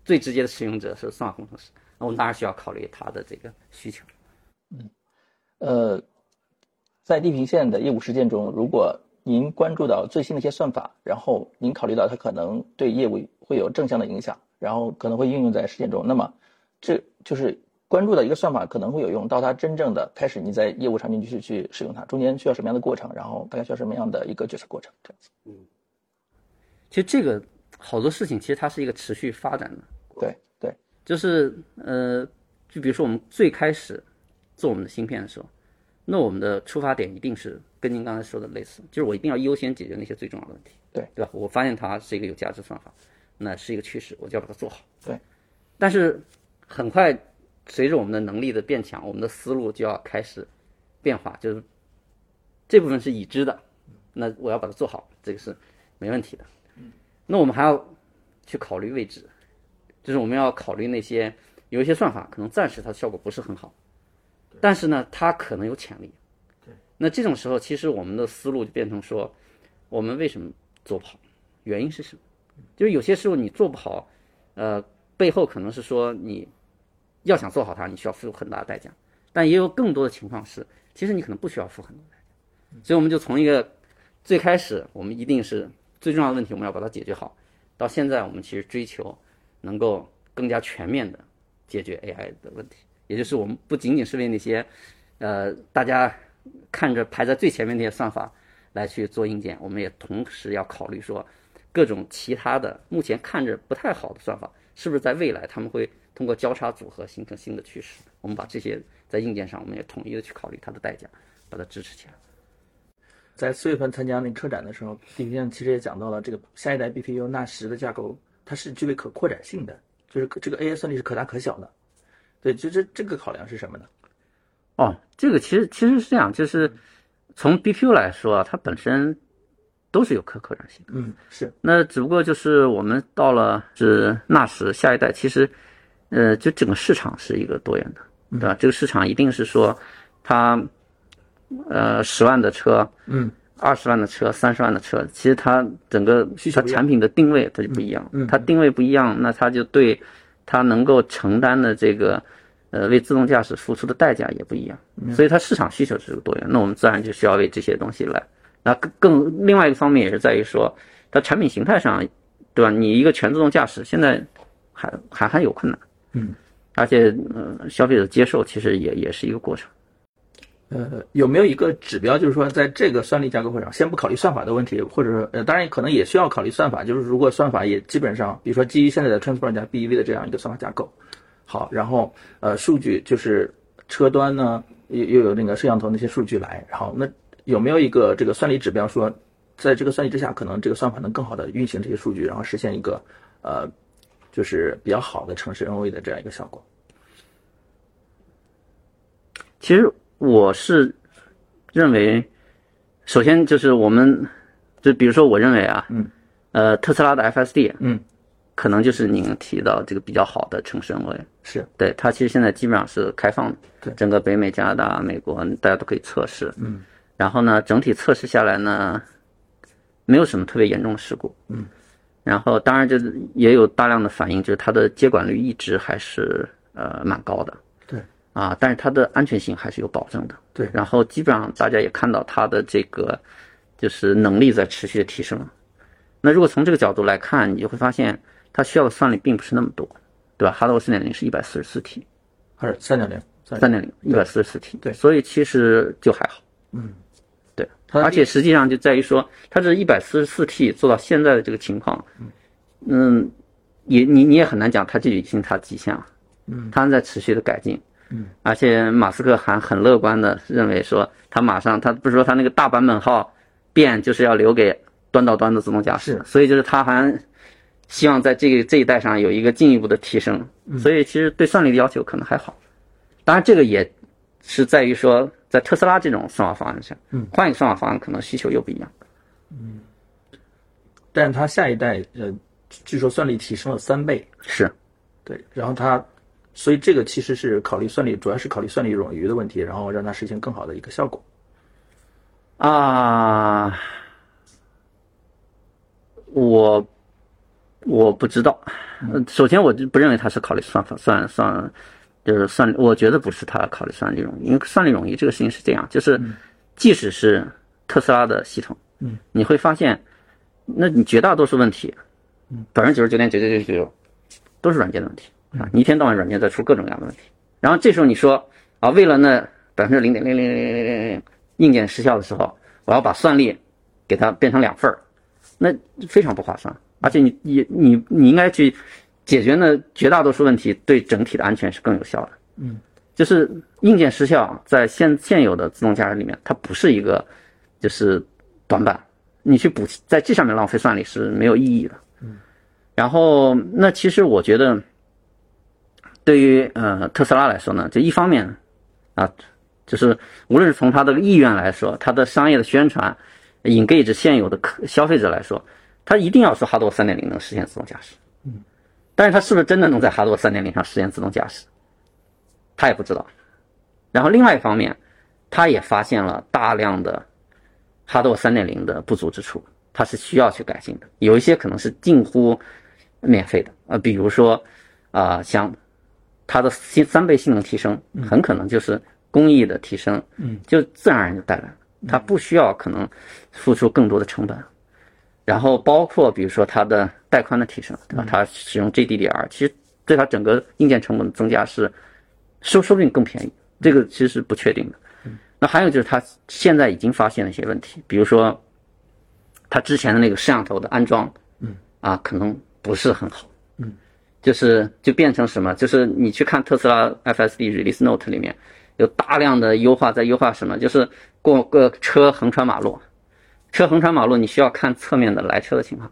最直接的使用者是算法工程师，那我们当然需要考虑他的这个需求。嗯，呃，在地平线的业务实践中，如果您关注到最新的一些算法，然后您考虑到它可能对业务会有正向的影响，然后可能会应用在实践中。那么，这就是关注的一个算法可能会有用，到它真正的开始，你在业务场景去去使用它，中间需要什么样的过程？然后大概需要什么样的一个决策过程？这样子。嗯，其实这个好多事情，其实它是一个持续发展的。对对，就是呃，就比如说我们最开始做我们的芯片的时候。那我们的出发点一定是跟您刚才说的类似，就是我一定要优先解决那些最重要的问题，对对吧？我发现它是一个有价值算法，那是一个趋势，我就要把它做好。对，但是很快随着我们的能力的变强，我们的思路就要开始变化，就是这部分是已知的，那我要把它做好，这个是没问题的。那我们还要去考虑未知，就是我们要考虑那些有一些算法可能暂时它的效果不是很好。但是呢，它可能有潜力。那这种时候，其实我们的思路就变成说，我们为什么做不好？原因是什么？就是有些时候你做不好，呃，背后可能是说你要想做好它，你需要付出很大的代价。但也有更多的情况是，其实你可能不需要付很多代价。所以我们就从一个最开始，我们一定是最重要的问题，我们要把它解决好，到现在我们其实追求能够更加全面的解决 AI 的问题。也就是我们不仅仅是为那些，呃，大家看着排在最前面那些算法来去做硬件，我们也同时要考虑说，各种其他的目前看着不太好的算法，是不是在未来他们会通过交叉组合形成新的趋势？我们把这些在硬件上，我们也统一的去考虑它的代价，把它支持起来。在四月份参加那车展的时候，地平线其实也讲到了这个下一代 BPU 纳什的架构，它是具备可扩展性的，就是这个 AI 算力是可大可小的。对，就这这个考量是什么呢？哦，这个其实其实是这样，就是从 BPU 来说，它本身都是有可扩展性的。嗯，是。那只不过就是我们到了是纳什下一代，其实呃，就整个市场是一个多元的，对吧？这个市场一定是说它呃十万的车，嗯，二十万的车，三十万的车，其实它整个它产品的定位它就不一样，嗯，它定位不一样，那它就对。它能够承担的这个，呃，为自动驾驶付出的代价也不一样，所以它市场需求是多元。那我们自然就需要为这些东西来。那更更另外一个方面也是在于说，它产品形态上，对吧？你一个全自动驾驶现在还还还有困难，嗯，而且呃，消费者接受其实也也是一个过程。呃，有没有一个指标，就是说，在这个算力架构会上，先不考虑算法的问题，或者说，呃，当然可能也需要考虑算法，就是如果算法也基本上，比如说基于现在的 Transformer 加 BEV 的这样一个算法架构，好，然后呃，数据就是车端呢又又有那个摄像头那些数据来，好那有没有一个这个算力指标，说在这个算力之下，可能这个算法能更好的运行这些数据，然后实现一个呃，就是比较好的城市 NOA 的这样一个效果？其实。我是认为，首先就是我们，就比如说，我认为啊，嗯，呃，特斯拉的 FSD，嗯，可能就是您提到这个比较好的城市 NOA，是对它其实现在基本上是开放的，对整个北美、加拿大、美国大家都可以测试，嗯，然后呢，整体测试下来呢，没有什么特别严重的事故，嗯，然后当然就是也有大量的反应，就是它的接管率一直还是呃蛮高的。对啊，但是它的安全性还是有保证的。对，然后基本上大家也看到它的这个就是能力在持续的提升。那如果从这个角度来看，你就会发现它需要的算力并不是那么多，对吧？哈罗四点零是一百四十四 T，还是三点零？三点零，一百四十四 T。对，所以其实就还好。嗯，对。而且实际上就在于说，它这一百四十四 T 做到现在的这个情况，嗯，也你你也很难讲它就已经它极限了，嗯，它在持续的改进，嗯，而且马斯克还很乐观的认为说，他马上他不是说他那个大版本号变就是要留给端到端的自动驾驶，所以就是他还希望在这个这一代上有一个进一步的提升，所以其实对算力的要求可能还好，当然这个也是在于说。在特斯拉这种算法方案下，嗯，换一个算法方案可能需求又不一样，嗯，但是它下一代呃，据说算力提升了三倍，是，对，然后它，所以这个其实是考虑算力，主要是考虑算力冗余的问题，然后让它实现更好的一个效果，啊，我我不知道，首先我就不认为它是考虑算法算算。就是算，我觉得不是他考虑算力容易，因为算力容易这个事情是这样，就是即使是特斯拉的系统，嗯，你会发现，那你绝大多数问题，嗯，百分之九十九点九九九九都是软件的问题啊，你一天到晚软件在出各种各样的问题，然后这时候你说啊，为了那百分之零点零零零零零零硬件失效的时候，我要把算力给它变成两份儿，那非常不划算，而且你你你你应该去。解决呢绝大多数问题，对整体的安全是更有效的。嗯，就是硬件失效，在现现有的自动驾驶里面，它不是一个就是短板，你去补在这上面浪费算力是没有意义的。嗯，然后那其实我觉得，对于呃特斯拉来说呢，就一方面啊，就是无论是从它的意愿来说，它的商业的宣传，engage 现有的客消费者来说，它一定要说哈多三点零能实现自动驾驶。但是它是不是真的能在哈多三点零上实现自动驾驶？他也不知道。然后另外一方面，他也发现了大量的哈多三点零的不足之处，它是需要去改进的。有一些可能是近乎免费的呃，比如说啊，像它的新三倍性能提升，很可能就是工艺的提升，嗯，就自然而然就带来了，它不需要可能付出更多的成本。然后包括比如说它的带宽的提升，对吧？它使用 GDDR，其实对它整个硬件成本的增加是，说说不定更便宜，这个其实是不确定的。那还有就是它现在已经发现了一些问题，比如说它之前的那个摄像头的安装，嗯，啊，可能不是很好，嗯，就是就变成什么？就是你去看特斯拉 FSD Release Note 里面有大量的优化，在优化什么？就是过个车横穿马路。车横穿马路，你需要看侧面的来车的情况，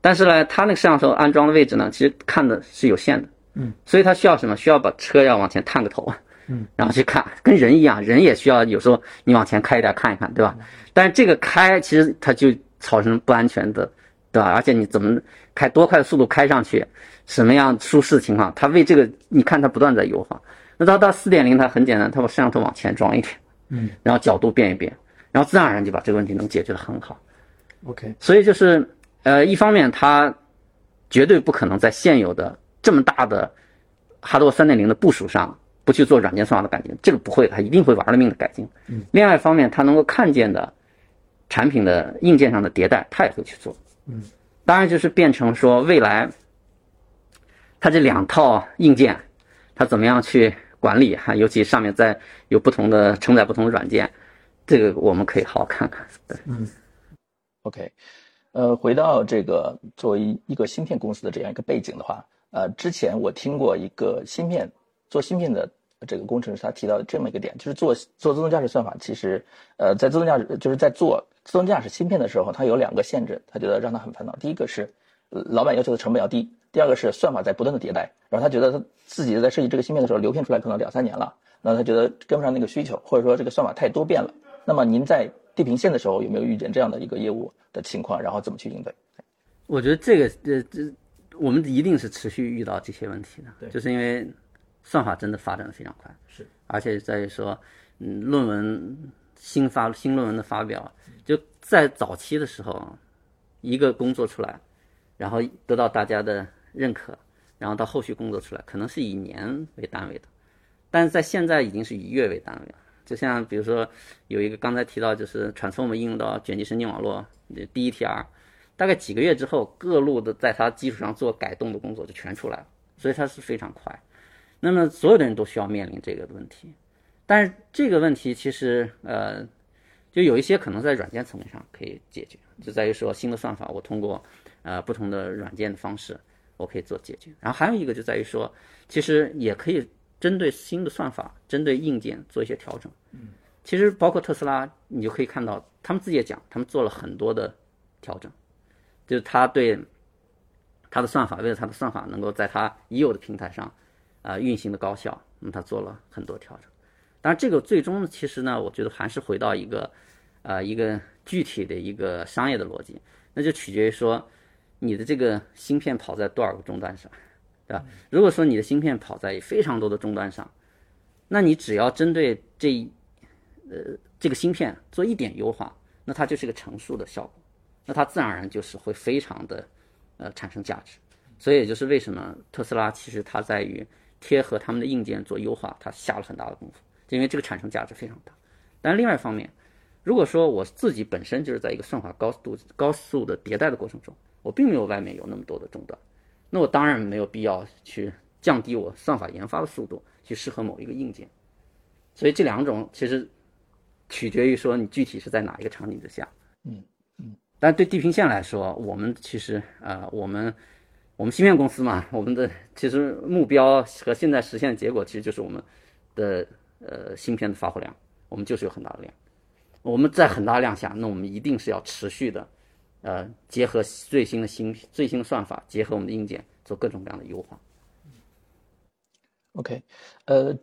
但是呢，它那个摄像头安装的位置呢，其实看的是有限的，嗯，所以它需要什么？需要把车要往前探个头，嗯，然后去看，跟人一样，人也需要有时候你往前开一点看一看，对吧？但是这个开其实它就造成不安全的，对吧？而且你怎么开多快的速度开上去，什么样舒适的情况，它为这个你看它不断在优化。那到到四点零，它很简单，它把摄像头往前装一点，嗯，然后角度变一变。然后自然而然就把这个问题能解决的很好，OK。所以就是，呃，一方面它绝对不可能在现有的这么大的哈多三点零的部署上不去做软件算法的改进，这个不会，它一定会玩了命的改进。嗯。另外一方面，它能够看见的产品的硬件上的迭代，它也会去做。嗯。当然就是变成说未来，它这两套硬件，它怎么样去管理哈？尤其上面在有不同的承载不同的软件。这个我们可以好好看看，对，嗯，OK，呃，回到这个作为一个芯片公司的这样一个背景的话，呃，之前我听过一个芯片做芯片的这个工程师，他提到这么一个点，就是做做自动驾驶算法，其实，呃，在自动驾驶就是在做自动驾驶芯片的时候，他有两个限制，他觉得让他很烦恼。第一个是老板要求的成本要低，第二个是算法在不断的迭代，然后他觉得他自己在设计这个芯片的时候，流片出来可能两三年了，那他觉得跟不上那个需求，或者说这个算法太多变了。那么您在地平线的时候有没有遇见这样的一个业务的情况？然后怎么去应对？我觉得这个这这，我们一定是持续遇到这些问题的。对，就是因为算法真的发展的非常快。是，而且在于说，嗯，论文新发新论文的发表，就在早期的时候，一个工作出来，然后得到大家的认可，然后到后续工作出来，可能是以年为单位的，但是在现在已经是以月为单位了。就像比如说，有一个刚才提到，就是 transform 应用到卷积神经网络 DETR，大概几个月之后，各路的在它基础上做改动的工作就全出来了，所以它是非常快。那么所有的人都需要面临这个问题，但是这个问题其实呃，就有一些可能在软件层面上可以解决，就在于说新的算法，我通过呃不同的软件的方式，我可以做解决。然后还有一个就在于说，其实也可以针对新的算法，针对硬件做一些调整。嗯，其实包括特斯拉，你就可以看到他们自己也讲，他们做了很多的调整，就是他对他的算法，为了他的算法能够在他已有的平台上啊运行的高效，那么他做了很多调整。当然，这个最终其实呢，我觉得还是回到一个。啊，一个具体的一个商业的逻辑，那就取决于说你的这个芯片跑在多少个终端上，对吧？如果说你的芯片跑在非常多的终端上，那你只要针对这呃这个芯片做一点优化，那它就是个乘数的效果，那它自然而然就是会非常的呃产生价值。所以也就是为什么特斯拉其实它在于贴合他们的硬件做优化，它下了很大的功夫，就因为这个产生价值非常大。但另外一方面，如果说我自己本身就是在一个算法高度高速的迭代的过程中，我并没有外面有那么多的终端，那我当然没有必要去降低我算法研发的速度，去适合某一个硬件。所以这两种其实取决于说你具体是在哪一个场景之下。嗯嗯。但对地平线来说，我们其实啊，我们我们芯片公司嘛，我们的其实目标和现在实现的结果，其实就是我们的呃芯片的发货量，我们就是有很大的量。我们在很大量下，那我们一定是要持续的，呃，结合最新的芯最新的算法，结合我们的硬件，做各种各样的优化。OK，呃，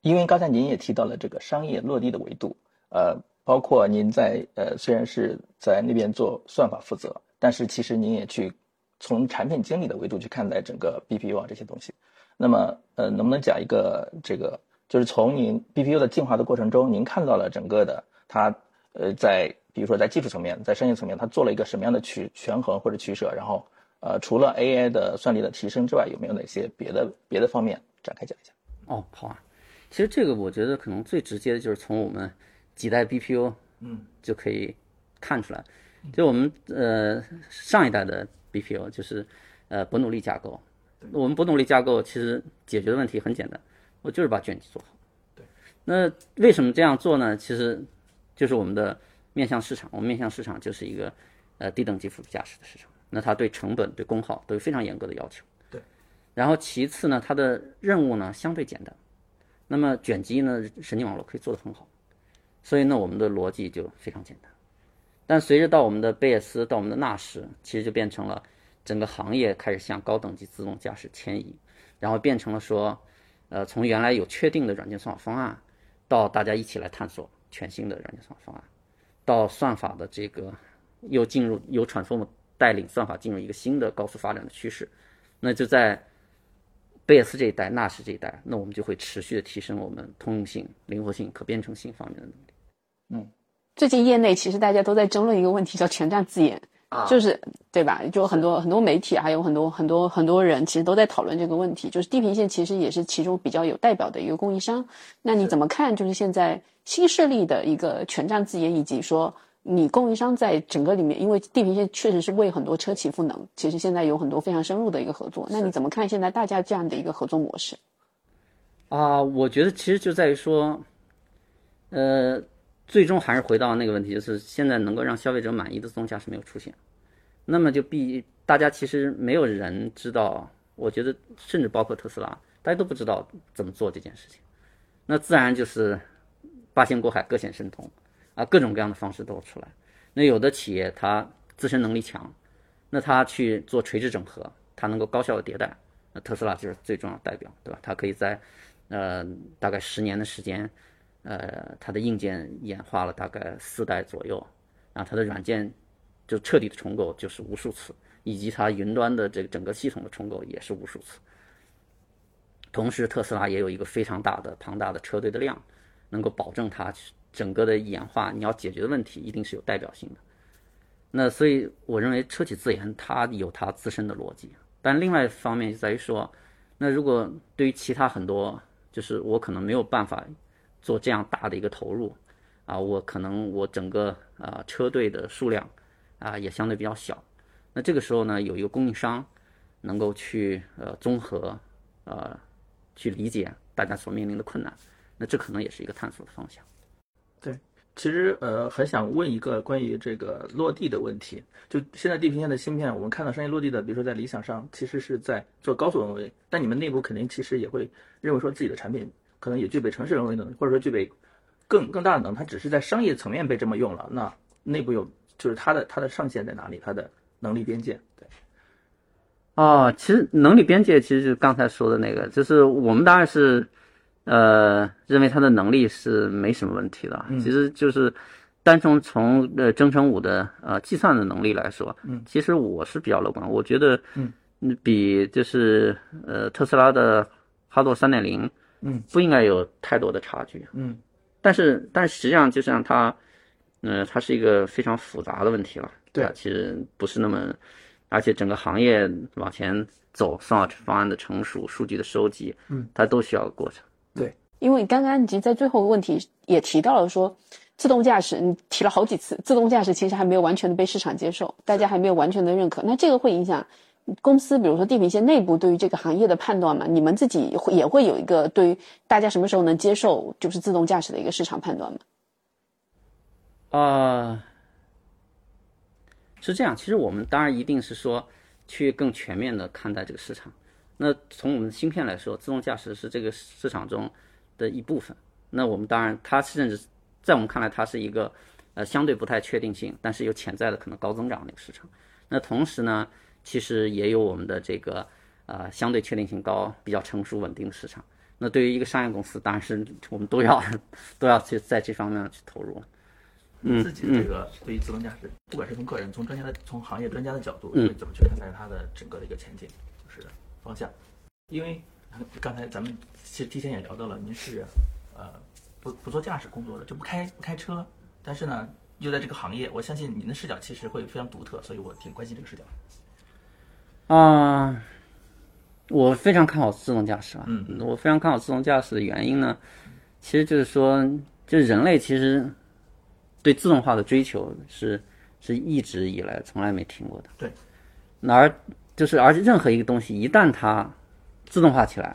因为刚才您也提到了这个商业落地的维度，呃，包括您在呃虽然是在那边做算法负责，但是其实您也去从产品经理的维度去看待整个 BPU 啊这些东西。那么，呃，能不能讲一个这个，就是从您 BPU 的进化的过程中，您看到了整个的。它呃，在比如说在技术层面，在商业层面，它做了一个什么样的取权衡或者取舍？然后呃，除了 AI 的算力的提升之外，有没有哪些别的别的方面展开讲一下？哦，好啊。其实这个我觉得可能最直接的就是从我们几代 BPU 嗯就可以看出来。就我们呃上一代的 BPU 就是呃伯努利架构，我们伯努利架构其实解决的问题很简单，我就是把卷积做好。对。那为什么这样做呢？其实就是我们的面向市场，我们面向市场就是一个呃低等级辅助驾驶的市场，那它对成本、对功耗都有非常严格的要求。对。然后其次呢，它的任务呢相对简单，那么卷积呢神经网络可以做得很好，所以呢我们的逻辑就非常简单。但随着到我们的贝叶斯，到我们的纳什，其实就变成了整个行业开始向高等级自动驾驶迁移，然后变成了说，呃从原来有确定的软件算法方案，到大家一起来探索。全新的软件算法方案，到算法的这个又进入由 Transform 带领算法进入一个新的高速发展的趋势，那就在贝叶斯这一代、纳什这一代，那我们就会持续的提升我们通用性、灵活性、可编程性方面的能力。嗯，最近业内其实大家都在争论一个问题，叫全站自研。就是对吧？就很多很多媒体，还有很多很多很多人，其实都在讨论这个问题。就是地平线其实也是其中比较有代表的一个供应商。那你怎么看？就是现在新势力的一个全站自研，以及说你供应商在整个里面，因为地平线确实是为很多车企赋能，其实现在有很多非常深入的一个合作。那你怎么看现在大家这样的一个合作模式？啊，我觉得其实就在于说，呃。最终还是回到那个问题，就是现在能够让消费者满意的自动驾驶没有出现，那么就必大家其实没有人知道，我觉得甚至包括特斯拉，大家都不知道怎么做这件事情，那自然就是八仙过海各显神通啊，各种各样的方式都出来。那有的企业它自身能力强，那它去做垂直整合，它能够高效的迭代，那特斯拉就是最重要的代表，对吧？它可以在呃大概十年的时间。呃，它的硬件演化了大概四代左右，然后它的软件就彻底的重构就是无数次，以及它云端的这个整个系统的重构也是无数次。同时，特斯拉也有一个非常大的庞大的车队的量，能够保证它整个的演化你要解决的问题一定是有代表性的。那所以我认为车企自研它有它自身的逻辑，但另外一方面就在于说，那如果对于其他很多，就是我可能没有办法。做这样大的一个投入，啊，我可能我整个啊车队的数量啊也相对比较小，那这个时候呢，有一个供应商能够去呃综合呃去理解大家所面临的困难，那这可能也是一个探索的方向。对，其实呃，很想问一个关于这个落地的问题。就现在地平线的芯片，我们看到商业落地的，比如说在理想上，其实是在做高速人为，但你们内部肯定其实也会认为说自己的产品可能也具备城市人为能力，或者说具备更更大的能，它只是在商业层面被这么用了。那内部有就是它的它的上限在哪里？它的能力边界？对。哦，其实能力边界其实就是刚才说的那个，就是我们当然是。呃，认为他的能力是没什么问题的，其实就是单从从呃征程五的呃计算的能力来说，嗯，其实我是比较乐观，我觉得嗯比就是呃特斯拉的哈罗三点零，嗯，不应该有太多的差距，嗯，但是但实际上就像它，嗯，它是一个非常复杂的问题了，对，其实不是那么，而且整个行业往前走，算法方案的成熟，数据的收集，嗯，它都需要过程。对，因为刚刚你在最后问题也提到了说，自动驾驶你提了好几次，自动驾驶其实还没有完全的被市场接受，大家还没有完全的认可。那这个会影响公司，比如说地平线内部对于这个行业的判断嘛？你们自己会也会有一个对于大家什么时候能接受就是自动驾驶的一个市场判断吗？啊，是这样。其实我们当然一定是说去更全面的看待这个市场。那从我们芯片来说，自动驾驶是这个市场中的一部分。那我们当然，它甚至在我们看来，它是一个呃相对不太确定性，但是有潜在的可能高增长的一个市场。那同时呢，其实也有我们的这个呃相对确定性高、比较成熟稳定的市场。那对于一个商业公司，当然是我们都要 都要去在这方面去投入。嗯，自己这个对于自动驾驶，不管是从个人、从专家的、从行业专家的角度，会怎么去看待它的整个的一个前景？就是。方向，因为刚才咱们其实提前也聊到了，您是呃不不做驾驶工作的，就不开不开车，但是呢又在这个行业，我相信您的视角其实会非常独特，所以我挺关心这个视角。啊，我非常看好自动驾驶啊，嗯，我非常看好自动驾驶的原因呢，其实就是说，就是人类其实对自动化的追求是是一直以来从来没停过的，对，哪儿。就是，而且任何一个东西一旦它自动化起来，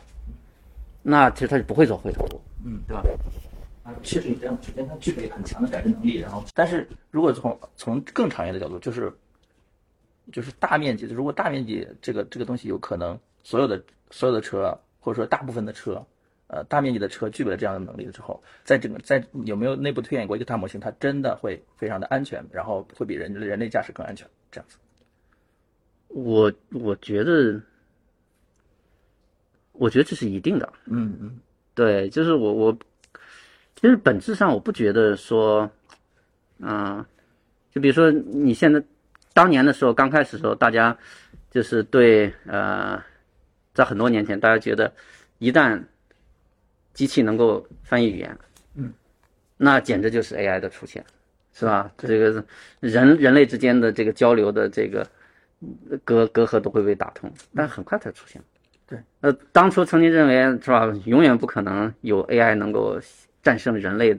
那其实它就不会走回头路，嗯，对吧？啊，确实这样。首先，它具备很强的改正能力，然后，但是如果从从更长远的角度，就是就是大面积的，如果大面积这个这个东西有可能所有的所有的车，或者说大部分的车，呃，大面积的车具备了这样的能力了之后，在整个在有没有内部推演过一个大模型，它真的会非常的安全，然后会比人人类驾驶更安全，这样子。我我觉得，我觉得这是一定的。嗯嗯，对，就是我我，其实本质上我不觉得说，嗯，就比如说你现在当年的时候刚开始的时候，大家就是对呃，在很多年前，大家觉得一旦机器能够翻译语言，嗯，那简直就是 AI 的出现，是吧？这个人人类之间的这个交流的这个。隔隔阂都会被打通，但很快它出现。对，呃，当初曾经认为是吧，永远不可能有 AI 能够战胜人类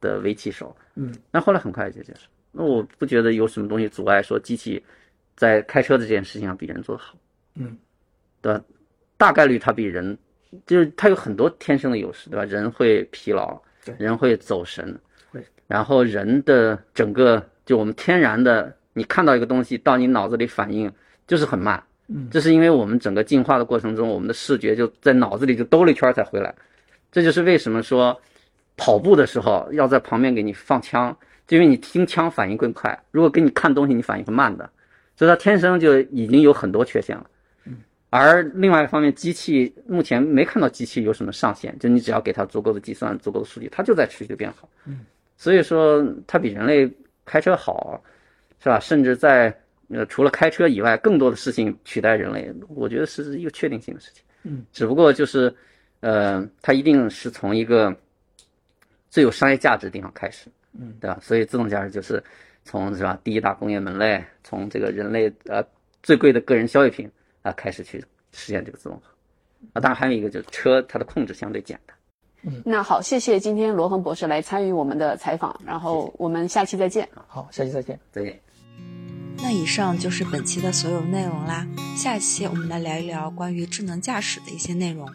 的围棋手。嗯，那后来很快就结束。那我不觉得有什么东西阻碍说机器在开车这件事情上比人做得好。嗯，对吧？大概率它比人，就是它有很多天生的优势，对吧？人会疲劳，对，人会走神，会。然后人的整个就我们天然的。你看到一个东西，到你脑子里反应就是很慢，嗯，这是因为我们整个进化的过程中，我们的视觉就在脑子里就兜了一圈才回来。这就是为什么说跑步的时候要在旁边给你放枪，因为你听枪反应更快。如果给你看东西，你反应会慢的，所以它天生就已经有很多缺陷了。嗯，而另外一方面，机器目前没看到机器有什么上限，就你只要给它足够的计算、足够的数据，它就在持续的变好。嗯，所以说它比人类开车好。是吧？甚至在呃，除了开车以外，更多的事情取代人类，我觉得是一个确定性的事情。嗯，只不过就是，呃，它一定是从一个最有商业价值的地方开始。嗯，对吧？所以自动驾驶就是从是吧第一大工业门类，从这个人类呃最贵的个人消费品啊开始去实现这个自动化。啊，当然还有一个就是车，它的控制相对简单。嗯，那好，谢谢今天罗恒博士来参与我们的采访，然后我们下期再见。好，下期再见，再见。那以上就是本期的所有内容啦，下期我们来聊一聊关于智能驾驶的一些内容。